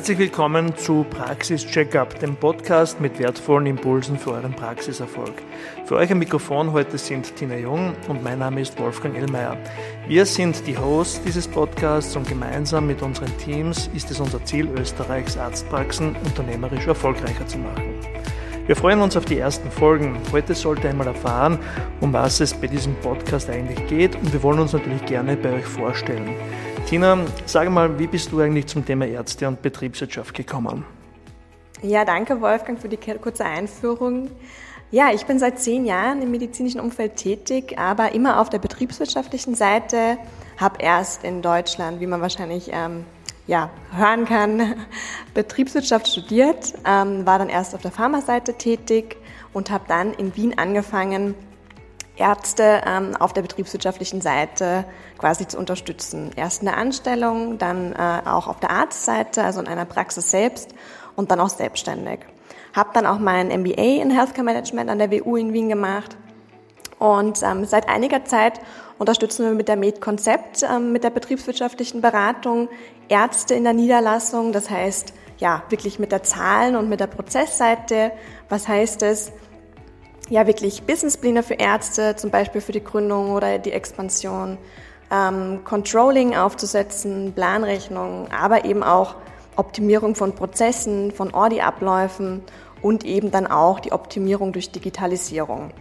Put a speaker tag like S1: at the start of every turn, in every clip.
S1: Herzlich willkommen zu Praxis Checkup, dem Podcast mit wertvollen Impulsen für euren Praxiserfolg. Für euch am Mikrofon heute sind Tina Jung und mein Name ist Wolfgang Ellmeier. Wir sind die Hosts dieses Podcasts und gemeinsam mit unseren Teams ist es unser Ziel, Österreichs Arztpraxen unternehmerisch erfolgreicher zu machen. Wir freuen uns auf die ersten Folgen. Heute sollt ihr einmal erfahren, um was es bei diesem Podcast eigentlich geht und wir wollen uns natürlich gerne bei euch vorstellen. Tina, sag mal, wie bist du eigentlich zum Thema Ärzte und Betriebswirtschaft gekommen?
S2: Ja, danke Wolfgang für die kurze Einführung. Ja, ich bin seit zehn Jahren im medizinischen Umfeld tätig, aber immer auf der betriebswirtschaftlichen Seite. Habe erst in Deutschland, wie man wahrscheinlich ähm, ja, hören kann, Betriebswirtschaft studiert, ähm, war dann erst auf der Pharmaseite tätig und habe dann in Wien angefangen, Ärzte ähm, auf der betriebswirtschaftlichen Seite quasi zu unterstützen. Erst in der Anstellung, dann äh, auch auf der Arztseite, also in einer Praxis selbst und dann auch selbstständig. Habe dann auch mein MBA in Healthcare Management an der WU in Wien gemacht und ähm, seit einiger Zeit unterstützen wir mit der Med-Konzept, ähm, mit der betriebswirtschaftlichen Beratung Ärzte in der Niederlassung. Das heißt, ja, wirklich mit der Zahlen- und mit der Prozessseite. Was heißt es? Ja wirklich Businesspläne für Ärzte, zum Beispiel für die Gründung oder die Expansion, ähm, Controlling aufzusetzen, Planrechnung, aber eben auch Optimierung von Prozessen, von Audi-Abläufen und eben dann auch die Optimierung durch Digitalisierung.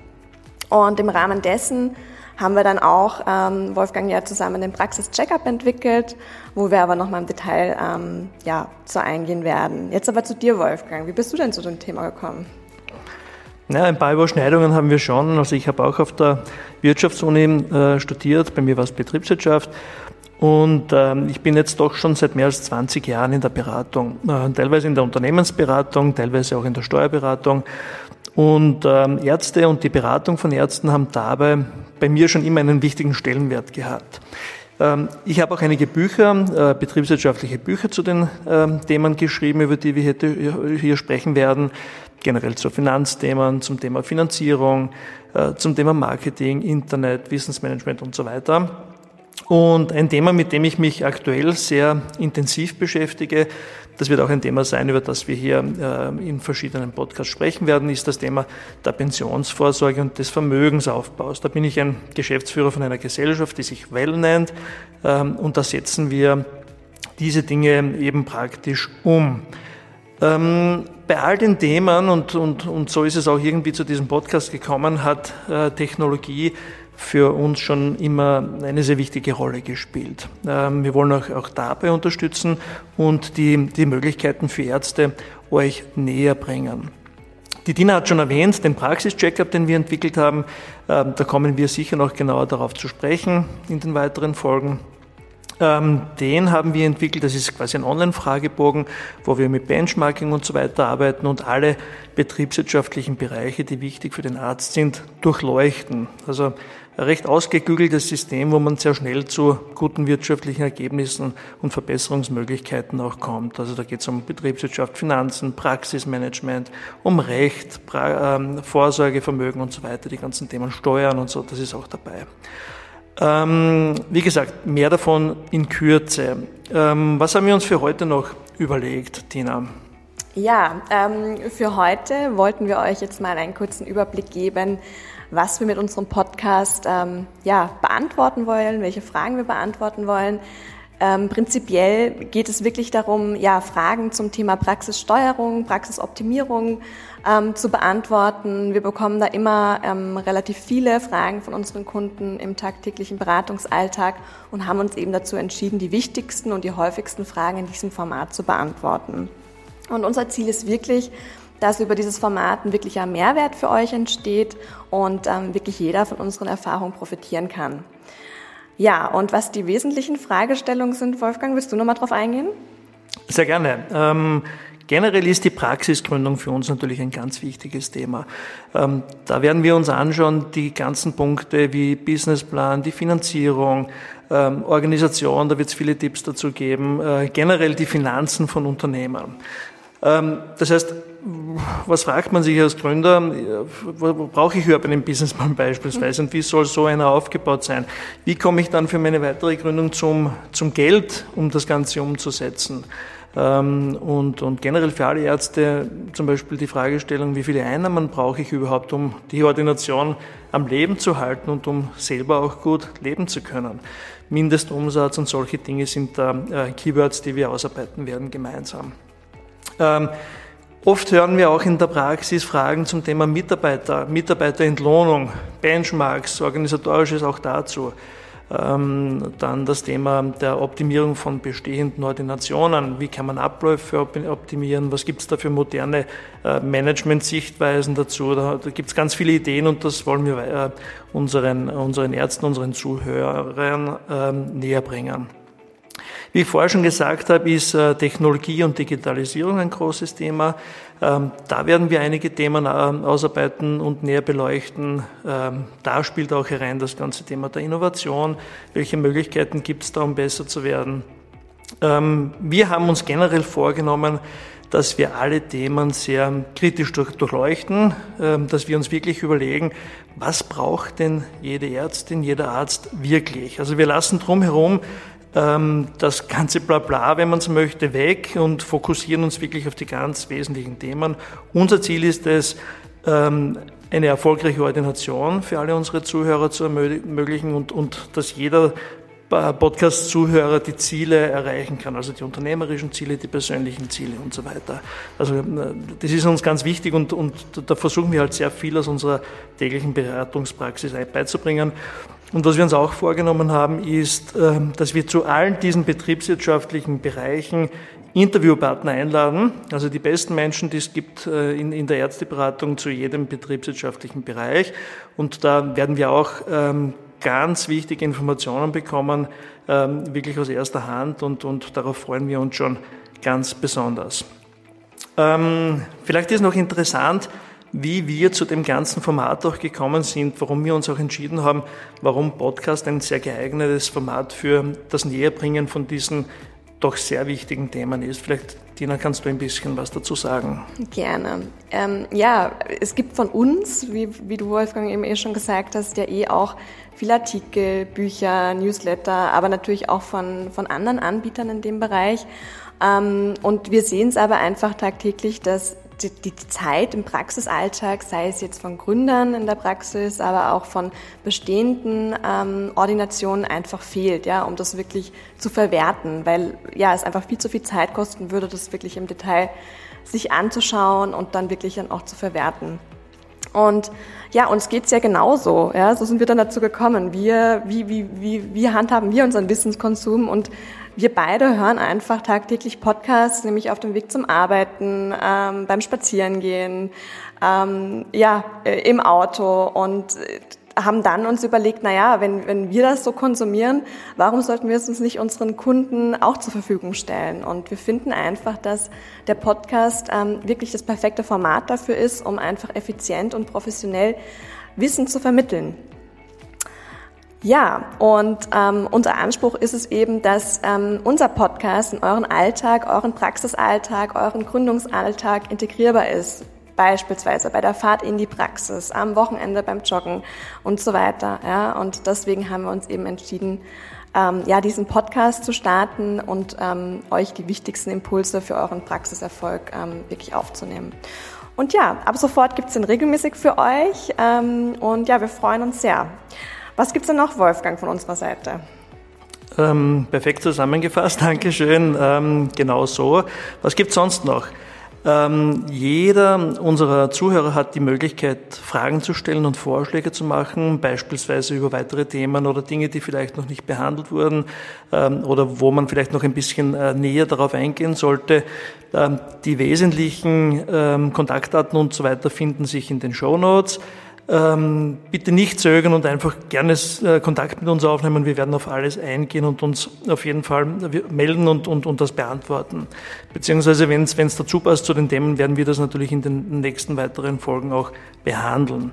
S2: Und im Rahmen dessen haben wir dann auch, ähm, Wolfgang ja zusammen den Praxis-Checkup entwickelt, wo wir aber nochmal im Detail ähm, ja, zu eingehen werden. Jetzt aber zu dir, Wolfgang. Wie bist du denn zu dem Thema gekommen?
S1: Ja, ein paar Überschneidungen haben wir schon. Also ich habe auch auf der Wirtschaftsuni äh, studiert, bei mir war es Betriebswirtschaft. Und ähm, ich bin jetzt doch schon seit mehr als 20 Jahren in der Beratung, äh, teilweise in der Unternehmensberatung, teilweise auch in der Steuerberatung. Und ähm, Ärzte und die Beratung von Ärzten haben dabei bei mir schon immer einen wichtigen Stellenwert gehabt. Ähm, ich habe auch einige Bücher, äh, betriebswirtschaftliche Bücher zu den ähm, Themen geschrieben, über die wir hier sprechen werden generell zu Finanzthemen, zum Thema Finanzierung, äh, zum Thema Marketing, Internet, Wissensmanagement und so weiter. Und ein Thema, mit dem ich mich aktuell sehr intensiv beschäftige, das wird auch ein Thema sein, über das wir hier äh, in verschiedenen Podcasts sprechen werden, ist das Thema der Pensionsvorsorge und des Vermögensaufbaus. Da bin ich ein Geschäftsführer von einer Gesellschaft, die sich Well nennt, ähm, und da setzen wir diese Dinge eben praktisch um. Ähm, bei all den Themen, und, und, und so ist es auch irgendwie zu diesem Podcast gekommen, hat äh, Technologie für uns schon immer eine sehr wichtige Rolle gespielt. Ähm, wir wollen auch, auch dabei unterstützen und die, die Möglichkeiten für Ärzte euch näher bringen. Die Dina hat schon erwähnt, den Praxis-Checkup, den wir entwickelt haben. Ähm, da kommen wir sicher noch genauer darauf zu sprechen in den weiteren Folgen. Ähm, den haben wir entwickelt, das ist quasi ein Online-Fragebogen, wo wir mit Benchmarking und so weiter arbeiten und alle betriebswirtschaftlichen Bereiche, die wichtig für den Arzt sind, durchleuchten. Also ein recht ausgeklügeltes System, wo man sehr schnell zu guten wirtschaftlichen Ergebnissen und Verbesserungsmöglichkeiten auch kommt. Also da geht es um Betriebswirtschaft, Finanzen, Praxismanagement, um Recht, ähm, Vorsorgevermögen und so weiter, die ganzen Themen Steuern und so, das ist auch dabei. Ähm, wie gesagt, mehr davon in Kürze. Ähm, was haben wir uns für heute noch überlegt, Tina?
S2: Ja, ähm, für heute wollten wir euch jetzt mal einen kurzen Überblick geben, was wir mit unserem Podcast ähm, ja, beantworten wollen, welche Fragen wir beantworten wollen. Ähm, prinzipiell geht es wirklich darum, ja, Fragen zum Thema Praxissteuerung, Praxisoptimierung ähm, zu beantworten. Wir bekommen da immer ähm, relativ viele Fragen von unseren Kunden im tagtäglichen Beratungsalltag und haben uns eben dazu entschieden, die wichtigsten und die häufigsten Fragen in diesem Format zu beantworten. Und unser Ziel ist wirklich, dass über dieses Format ein wirklicher Mehrwert für euch entsteht und ähm, wirklich jeder von unseren Erfahrungen profitieren kann. Ja, und was die wesentlichen Fragestellungen sind, Wolfgang, willst du nochmal drauf eingehen?
S1: Sehr gerne. Ähm, generell ist die Praxisgründung für uns natürlich ein ganz wichtiges Thema. Ähm, da werden wir uns anschauen, die ganzen Punkte wie Businessplan, die Finanzierung, ähm, Organisation, da wird es viele Tipps dazu geben, äh, generell die Finanzen von Unternehmern. Ähm, das heißt, was fragt man sich als Gründer? Wo, brauche ich überhaupt einen Businessplan beispielsweise und wie soll so einer aufgebaut sein? Wie komme ich dann für meine weitere Gründung zum, zum Geld, um das Ganze umzusetzen? ähm, und, und generell für alle Ärzte zum Beispiel die Fragestellung, wie viele Einnahmen brauche ich überhaupt, um die Ordination am Leben zu halten und um selber auch gut leben zu können. Mindestumsatz und solche Dinge sind da äh, Keywords, die wir ausarbeiten werden gemeinsam. Oft hören wir auch in der Praxis Fragen zum Thema Mitarbeiter, Mitarbeiterentlohnung, Benchmarks, organisatorisches auch dazu. Ähm, dann das Thema der Optimierung von bestehenden Ordinationen. Wie kann man Abläufe optimieren? Was gibt es da für moderne äh, Management-Sichtweisen dazu? Da, da gibt es ganz viele Ideen und das wollen wir äh, unseren, unseren Ärzten, unseren Zuhörern ähm, näher bringen. Wie ich vorher schon gesagt habe, ist äh, Technologie und Digitalisierung ein großes Thema. Ähm, da werden wir einige Themen äh, ausarbeiten und näher beleuchten. Ähm, da spielt auch herein das ganze Thema der Innovation. Welche Möglichkeiten gibt es da, um besser zu werden? Ähm, wir haben uns generell vorgenommen, dass wir alle Themen sehr kritisch durchleuchten, dass wir uns wirklich überlegen, was braucht denn jede Ärztin, jeder Arzt wirklich? Also wir lassen drumherum ähm, das ganze Blabla, wenn man es möchte, weg und fokussieren uns wirklich auf die ganz wesentlichen Themen. Unser Ziel ist es, ähm, eine erfolgreiche Ordination für alle unsere Zuhörer zu ermöglichen und, und dass jeder Podcast-Zuhörer die Ziele erreichen kann, also die unternehmerischen Ziele, die persönlichen Ziele und so weiter. Also äh, das ist uns ganz wichtig und, und da versuchen wir halt sehr viel aus unserer täglichen Beratungspraxis beizubringen. Und was wir uns auch vorgenommen haben, ist, ähm, dass wir zu allen diesen betriebswirtschaftlichen Bereichen Interviewpartner einladen, also die besten Menschen, die es gibt äh, in, in der Ärzteberatung zu jedem betriebswirtschaftlichen Bereich. Und da werden wir auch ähm, ganz wichtige Informationen bekommen, ähm, wirklich aus erster Hand und, und darauf freuen wir uns schon ganz besonders. vielleicht ist noch interessant, wie wir zu dem ganzen Format auch gekommen sind, warum wir uns auch entschieden haben, warum Podcast ein sehr geeignetes Format für das Näherbringen von diesen doch sehr wichtigen Themen ist. Vielleicht, Tina, kannst du ein bisschen was dazu sagen?
S2: Gerne. Ähm, ja, es gibt von uns, wie, wie du Wolfgang eben eh schon gesagt hast, ja eh auch viele Artikel, Bücher, Newsletter, aber natürlich auch von, von anderen Anbietern in dem Bereich. Ähm, und wir sehen es aber einfach tagtäglich, dass die, Zeit im Praxisalltag, sei es jetzt von Gründern in der Praxis, aber auch von bestehenden ähm, Ordinationen einfach fehlt, ja, um das wirklich zu verwerten, weil ja es einfach viel zu viel Zeit kosten würde, das wirklich im Detail sich anzuschauen und dann wirklich dann auch zu verwerten. Und ja, uns geht's ja genauso. Ja, so sind wir dann dazu gekommen. Wir, wie, wie, wie, wie handhaben wir unseren Wissenskonsum? Und wir beide hören einfach tagtäglich Podcasts, nämlich auf dem Weg zum Arbeiten, ähm, beim Spazierengehen, ähm, ja, äh, im Auto und äh, haben dann uns überlegt, na ja, wenn, wenn wir das so konsumieren, warum sollten wir es uns nicht unseren Kunden auch zur Verfügung stellen? Und wir finden einfach, dass der Podcast ähm, wirklich das perfekte Format dafür ist, um einfach effizient und professionell Wissen zu vermitteln. Ja, und ähm, unser Anspruch ist es eben, dass ähm, unser Podcast in euren Alltag, euren Praxisalltag, euren Gründungsalltag integrierbar ist. Beispielsweise bei der Fahrt in die Praxis, am Wochenende beim Joggen und so weiter. Ja, und deswegen haben wir uns eben entschieden, ähm, ja, diesen Podcast zu starten und ähm, euch die wichtigsten Impulse für euren Praxiserfolg ähm, wirklich aufzunehmen. Und ja, ab sofort gibt's den regelmäßig für euch ähm, und ja, wir freuen uns sehr. Was gibt es denn noch, Wolfgang, von unserer Seite?
S1: Ähm, perfekt zusammengefasst, Dankeschön. Ähm, genau so. Was gibt es sonst noch? Ähm, jeder unserer Zuhörer hat die Möglichkeit, Fragen zu stellen und Vorschläge zu machen, beispielsweise über weitere Themen oder Dinge, die vielleicht noch nicht behandelt wurden ähm, oder wo man vielleicht noch ein bisschen äh, näher darauf eingehen sollte. Ähm, die wesentlichen ähm, Kontaktdaten und so weiter finden sich in den Show Notes. Ähm, bitte nicht zögern und einfach gerne äh, Kontakt mit uns aufnehmen. Wir werden auf alles eingehen und uns auf jeden Fall melden und, und, und das beantworten. Beziehungsweise, wenn es dazu passt zu den Themen, werden wir das natürlich in den nächsten weiteren Folgen auch behandeln.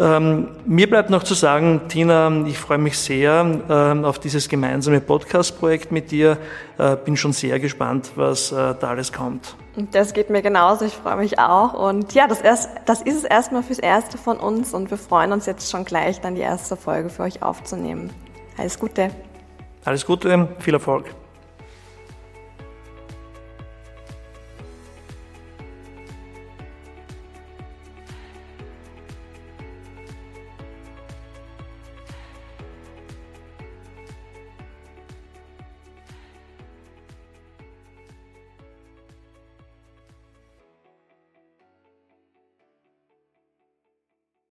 S1: Ähm, mir bleibt noch zu sagen, Tina, ich freue mich sehr ähm, auf dieses gemeinsame Podcast-Projekt mit dir. Äh, bin schon sehr gespannt, was äh, da alles kommt.
S2: Das geht mir genauso, ich freue mich auch. Und ja, das, erst, das ist es erstmal fürs Erste von uns und wir freuen uns jetzt schon gleich, dann die erste Folge für euch aufzunehmen. Alles Gute.
S1: Alles Gute, viel Erfolg.